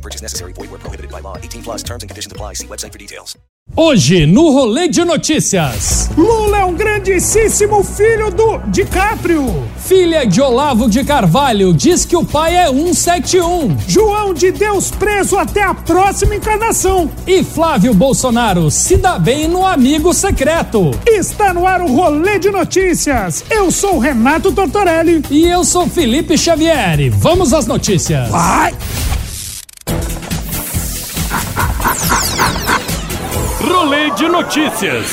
No purchase necessary. Void where prohibited by law. 18 plus terms and conditions apply. See website for details. Hoje, no Rolê de Notícias. Lula é um grandíssimo filho do DiCaprio. Filha de Olavo de Carvalho diz que o pai é 171. João de Deus preso até a próxima encarnação. E Flávio Bolsonaro se dá bem no amigo secreto. Está no ar o Rolê de Notícias. Eu sou o Renato Tortorelli. E eu sou Felipe Xavier. Vamos às notícias. Vai! De notícias.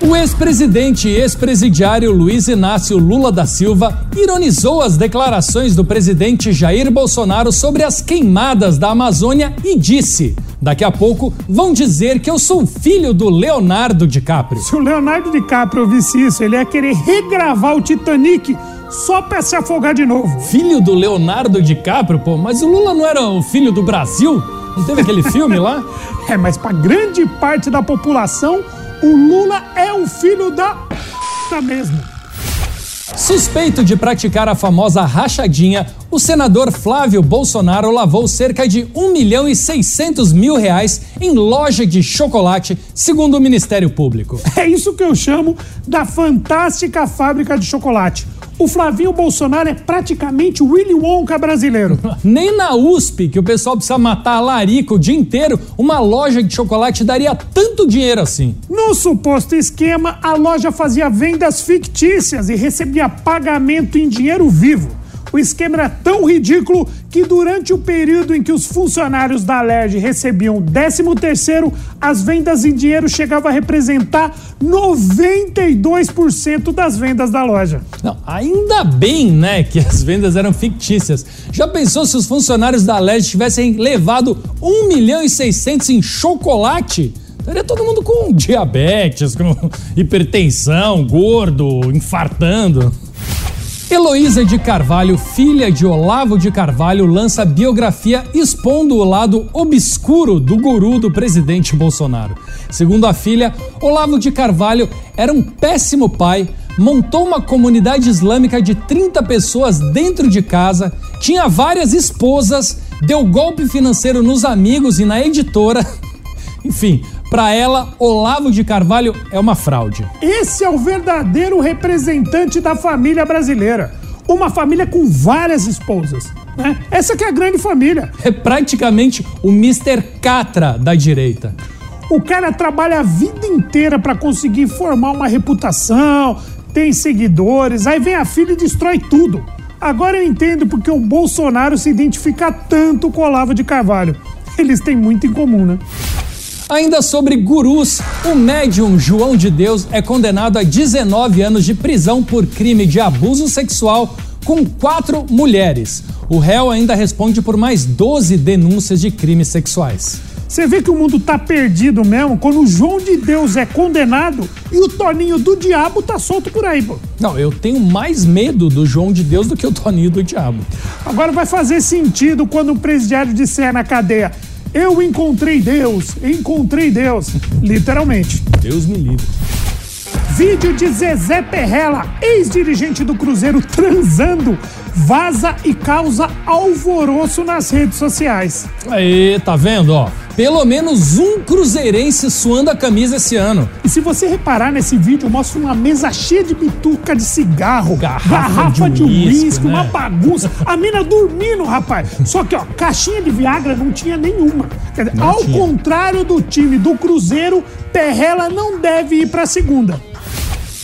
O ex-presidente e ex-presidiário Luiz Inácio Lula da Silva ironizou as declarações do presidente Jair Bolsonaro sobre as queimadas da Amazônia e disse: Daqui a pouco vão dizer que eu sou filho do Leonardo DiCaprio. Se o Leonardo DiCaprio ouvisse isso, ele ia querer regravar o Titanic só pra se afogar de novo. Filho do Leonardo DiCaprio, pô, mas o Lula não era o filho do Brasil? Não teve aquele filme lá? É, mas pra grande parte da população, o Lula é o filho da p mesmo. Suspeito de praticar a famosa rachadinha, o senador Flávio Bolsonaro lavou cerca de 1 milhão e 600 mil reais em loja de chocolate, segundo o Ministério Público. É isso que eu chamo da fantástica fábrica de chocolate. O Flavinho Bolsonaro é praticamente o Willy Wonka brasileiro. Nem na USP, que o pessoal precisa matar a larica o dia inteiro, uma loja de chocolate daria tanto dinheiro assim. No suposto esquema, a loja fazia vendas fictícias e recebia pagamento em dinheiro vivo. O esquema era tão ridículo que durante o período em que os funcionários da LERJ recebiam o 13º, as vendas em dinheiro chegavam a representar 92% das vendas da loja. Não, ainda bem, né, que as vendas eram fictícias. Já pensou se os funcionários da LERJ tivessem levado 1 milhão e 600 em chocolate? Estaria todo mundo com diabetes, com hipertensão, gordo, infartando. Heloísa de Carvalho, filha de Olavo de Carvalho, lança biografia expondo o lado obscuro do guru do presidente Bolsonaro. Segundo a filha, Olavo de Carvalho era um péssimo pai, montou uma comunidade islâmica de 30 pessoas dentro de casa, tinha várias esposas, deu golpe financeiro nos amigos e na editora. Enfim, para ela, Olavo de Carvalho é uma fraude. Esse é o verdadeiro representante da família brasileira. Uma família com várias esposas. Né? Essa que é a grande família. É praticamente o Mr. Catra da direita. O cara trabalha a vida inteira para conseguir formar uma reputação, tem seguidores, aí vem a filha e destrói tudo. Agora eu entendo porque o Bolsonaro se identifica tanto com o Olavo de Carvalho. Eles têm muito em comum, né? Ainda sobre gurus, o médium João de Deus é condenado a 19 anos de prisão por crime de abuso sexual com quatro mulheres. O réu ainda responde por mais 12 denúncias de crimes sexuais. Você vê que o mundo tá perdido mesmo quando o João de Deus é condenado e o Toninho do Diabo tá solto por aí, pô. Não, eu tenho mais medo do João de Deus do que o Toninho do Diabo. Agora vai fazer sentido quando um presidiário disser na cadeia: Eu encontrei Deus, encontrei Deus. Literalmente. Deus me livre. Vídeo de Zezé Perrella, ex-dirigente do Cruzeiro, transando, vaza e causa alvoroço nas redes sociais. Aí, tá vendo, ó? Pelo menos um cruzeirense suando a camisa esse ano. E se você reparar nesse vídeo, mostra uma mesa cheia de bituca de cigarro, Garrafa de uísque, uísque, uma né? bagunça. A mina dormindo, rapaz. Só que, ó, caixinha de Viagra não tinha nenhuma. Dizer, Não ao tinha. contrário do time do Cruzeiro, Perrella não deve ir pra segunda.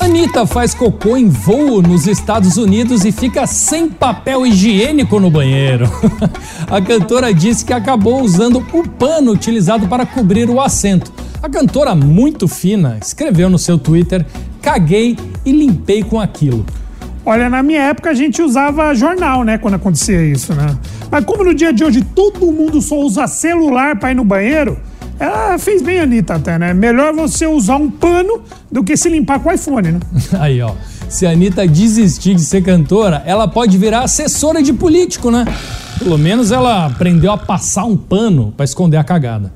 Anitta faz cocô em voo nos Estados Unidos e fica sem papel higiênico no banheiro. A cantora disse que acabou usando o pano utilizado para cobrir o assento. A cantora, muito fina, escreveu no seu Twitter: caguei e limpei com aquilo. Olha, na minha época a gente usava jornal, né, quando acontecia isso, né? Mas como no dia de hoje todo mundo só usa celular pra ir no banheiro, ela fez bem a Anitta até, né? Melhor você usar um pano do que se limpar com o iPhone, né? Aí, ó. Se a Anitta desistir de ser cantora, ela pode virar assessora de político, né? Pelo menos ela aprendeu a passar um pano para esconder a cagada.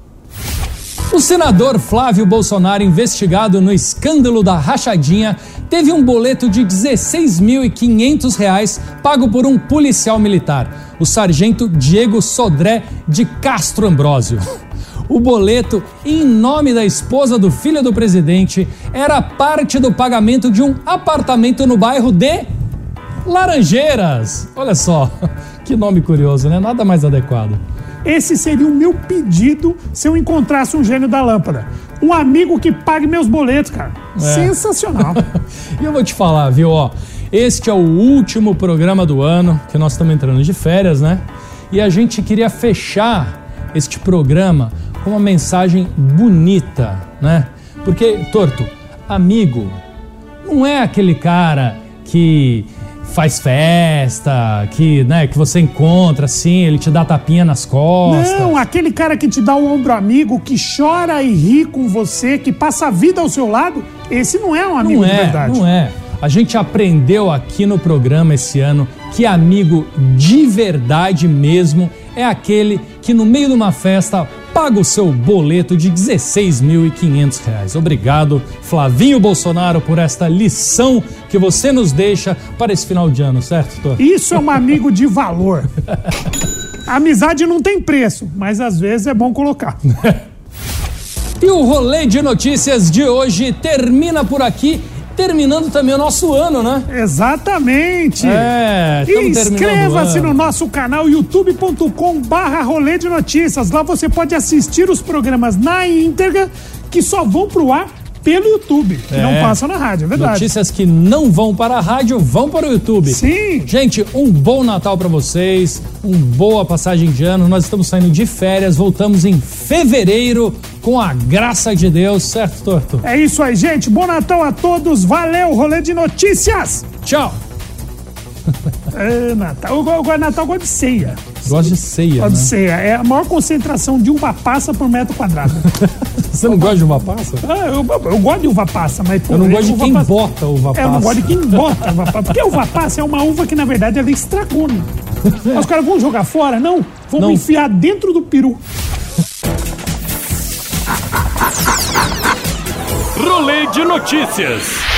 O senador Flávio Bolsonaro, investigado no escândalo da rachadinha, teve um boleto de R$ 16.500 pago por um policial militar, o sargento Diego Sodré de Castro Ambrósio. O boleto, em nome da esposa do filho do presidente, era parte do pagamento de um apartamento no bairro de Laranjeiras. Olha só, que nome curioso, né? Nada mais adequado. Esse seria o meu pedido se eu encontrasse um gênio da lâmpada. Um amigo que pague meus boletos, cara. É. Sensacional. e eu vou te falar, viu, ó. Este é o último programa do ano, que nós estamos entrando de férias, né? E a gente queria fechar este programa com uma mensagem bonita, né? Porque, Torto, amigo não é aquele cara que faz festa, que, né, que você encontra assim, ele te dá tapinha nas costas. Não, aquele cara que te dá um ombro amigo, que chora e ri com você, que passa a vida ao seu lado, esse não é um amigo não é, de verdade. Não é. A gente aprendeu aqui no programa esse ano que amigo de verdade mesmo é aquele que no meio de uma festa paga o seu boleto de R$ 16.500. Obrigado, Flavinho Bolsonaro, por esta lição que você nos deixa para esse final de ano, certo, Tô? Isso é um amigo de valor. Amizade não tem preço, mas às vezes é bom colocar. e o rolê de notícias de hoje termina por aqui terminando também o nosso ano, né? Exatamente. É, inscreva-se no nosso canal youtube.com barra rolê de notícias. Lá você pode assistir os programas na íntegra que só vão pro ar pelo YouTube, que é. não passam na rádio, é verdade. Notícias que não vão para a rádio vão para o YouTube. Sim. Gente, um bom Natal para vocês, uma boa passagem de ano. Nós estamos saindo de férias, voltamos em fevereiro com a graça de Deus, certo, Torto? É isso aí, gente. Bom Natal a todos. Valeu, rolê de notícias. Tchau. é, Natal. De Natal, eu gosto de ceia. Gosto de ceia. Gosto né? de ceia. É a maior concentração de uva passa por metro quadrado. Você não gosta de uva passa? Ah, eu, eu, gosto de uva passa, mas. eu não gosto de quem passa... bota uva passa. É, eu não gosto de quem bota uva passa. Porque uva passa é uma uva que, na verdade, ela estragou. Né? Os caras vão jogar fora? Não. Vamos não. enfiar dentro do peru. Rolê de notícias.